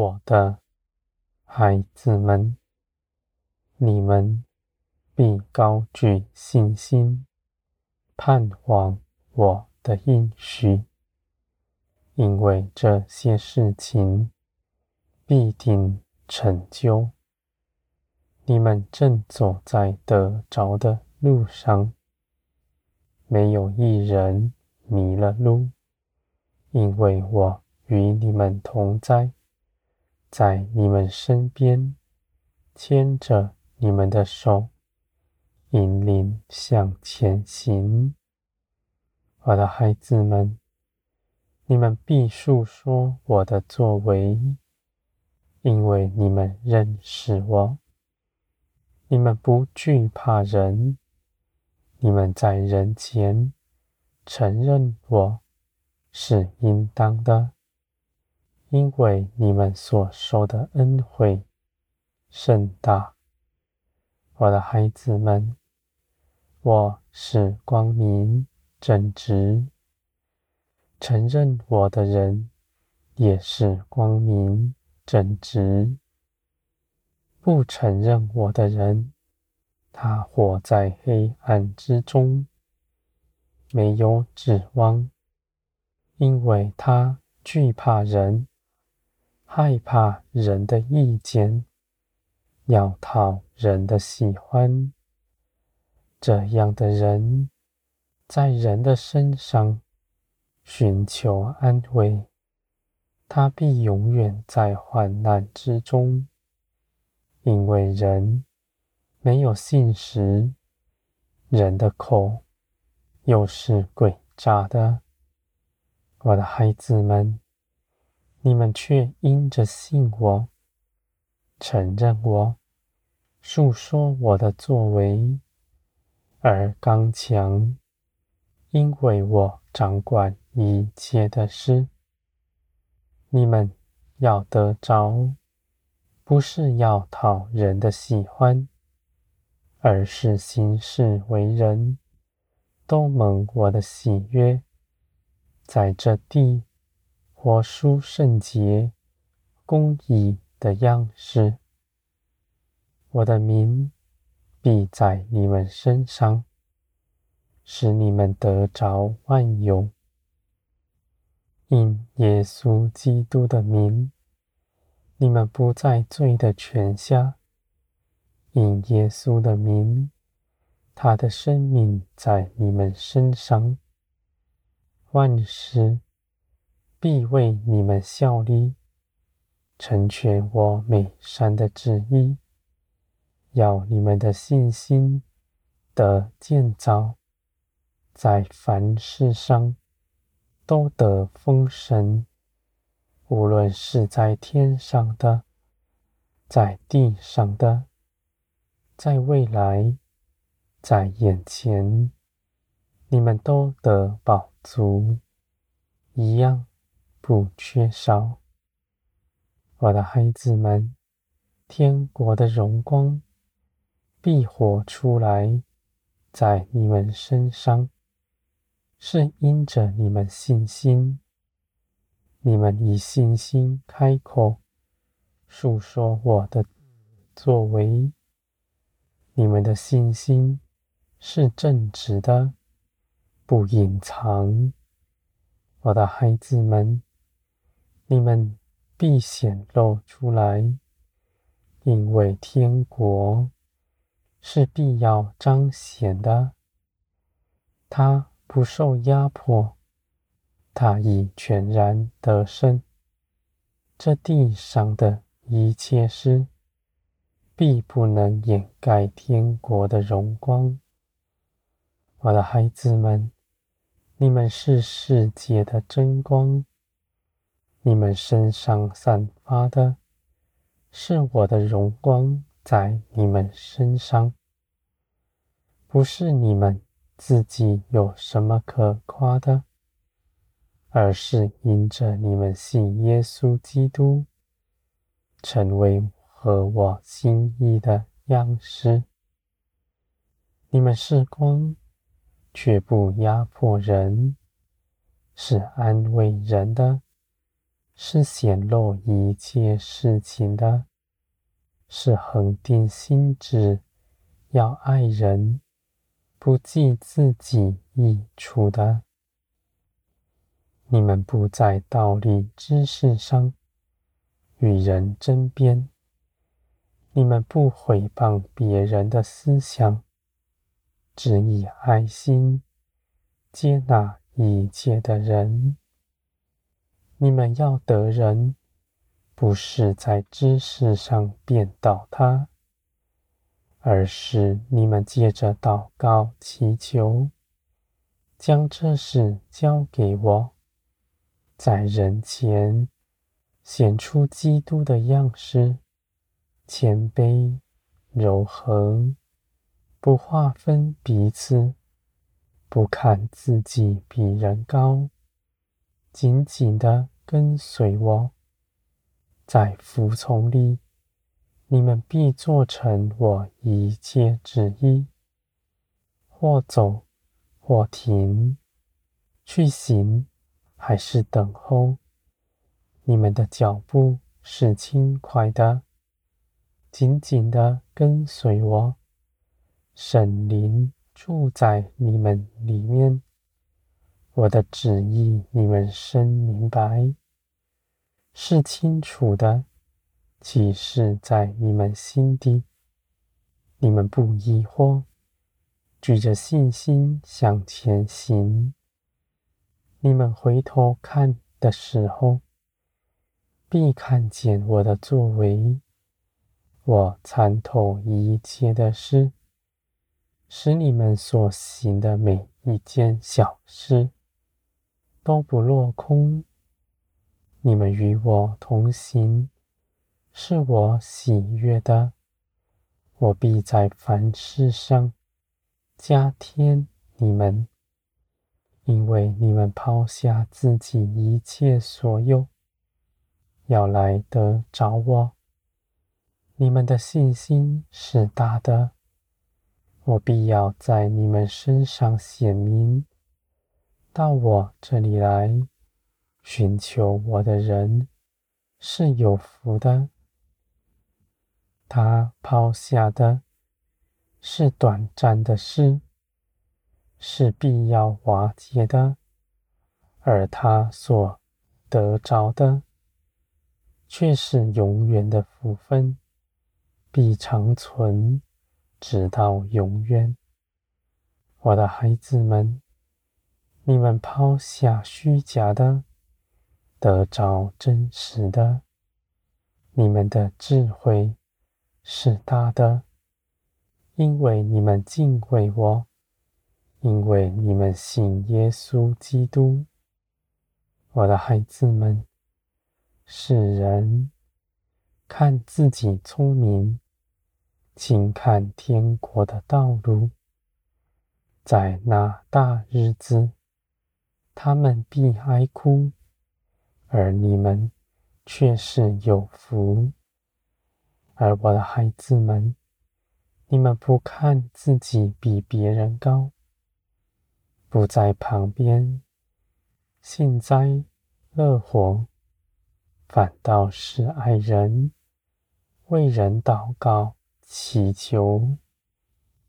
我的孩子们，你们必高举信心，盼望我的应许，因为这些事情必定成就。你们正走在得着的路上，没有一人迷了路，因为我与你们同在，在你们身边，牵着你们的手，引领向前行。我的孩子们，你们必述说我的作为，因为你们认识我。你们不惧怕人，你们在人前承认我是应当的，因为你们所受的恩惠甚大。我的孩子们，我是光明正直，承认我的人也是光明正直。不承认我的人，他活在黑暗之中，没有指望，因为他惧怕人，害怕人的意见，要讨人的喜欢。这样的人，在人的身上寻求安慰，他必永远在患难之中。因为人没有信实，人的口又是诡诈的。我的孩子们，你们却因着信我，承认我，述说我的作为，而刚强，因为我掌管一切的事。你们要得着。不是要讨人的喜欢，而是行事为人，都蒙我的喜悦，在这地活出圣洁、公义的样式。我的名必在你们身上，使你们得着万有。因耶稣基督的名。你们不在罪的权下，因耶稣的名，他的生命在你们身上，万事必为你们效力，成全我美善的旨意，要你们的信心得建造，在凡事上都得丰盛。无论是在天上的，在地上的，在未来，在眼前，你们都得饱足，一样不缺少。我的孩子们，天国的荣光必活出来，在你们身上，是因着你们信心。你们以信心开口，述说我的作为。你们的信心是正直的，不隐藏。我的孩子们，你们必显露出来，因为天国是必要彰显的。它不受压迫。他已全然得胜，这地上的一切事，必不能掩盖天国的荣光。我的孩子们，你们是世界的真光，你们身上散发的，是我的荣光在你们身上，不是你们自己有什么可夸的。而是因着你们信耶稣基督，成为合我心意的样式。你们是光，却不压迫人，是安慰人的，是显露一切事情的，是恒定心志，要爱人，不计自己益处的。你们不在道理知识上与人争辩，你们不毁谤别人的思想，只以爱心接纳一切的人。你们要得人，不是在知识上辩倒他，而是你们借着祷告祈求，将这事交给我，在人前显出基督的样式，谦卑、柔和，不划分彼此，不看自己比人高，紧紧地跟随我。在服从里，你们必做成我一切旨意。或走，或停，去行，还是等候，你们的脚步是轻快的。紧紧地跟随我，神灵住在你们里面，我的旨意你们深明白。是清楚的，启示在你们心底，你们不疑惑，举着信心向前行。你们回头看的时候，必看见我的作为。我参透一切的事，使你们所行的每一件小事都不落空。你们与我同行，是我喜悦的。我必在凡事上加添你们，因为你们抛下自己一切所有，要来得找我。你们的信心是大的，我必要在你们身上显明，到我这里来。寻求我的人是有福的。他抛下的是短暂的事，是必要瓦解的；而他所得着的，却是永远的福分，必长存，直到永远。我的孩子们，你们抛下虚假的。得着真实的，你们的智慧是大的，因为你们敬畏我，因为你们信耶稣基督。我的孩子们，世人看自己聪明，轻看天国的道路，在那大日子，他们必哀哭。而你们却是有福，而我的孩子们，你们不看自己比别人高，不在旁边幸灾乐祸，反倒是爱人，为人祷告祈求，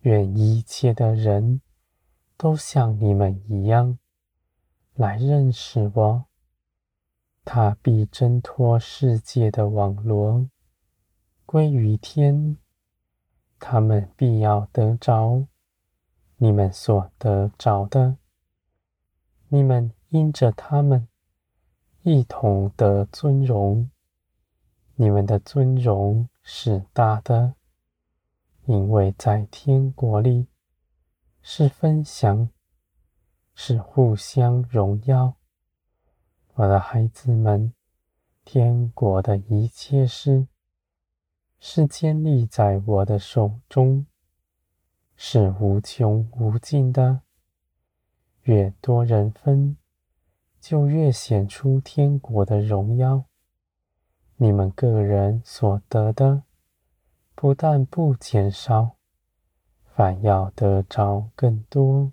愿一切的人都像你们一样来认识我。他必挣脱世界的网罗，归于天。他们必要得着你们所得着的。你们因着他们一同得尊荣。你们的尊荣是大的，因为在天国里是分享，是互相荣耀。我的孩子们，天国的一切事是建立在我的手中，是无穷无尽的。越多人分，就越显出天国的荣耀。你们个人所得的，不但不减少，反要得着更多。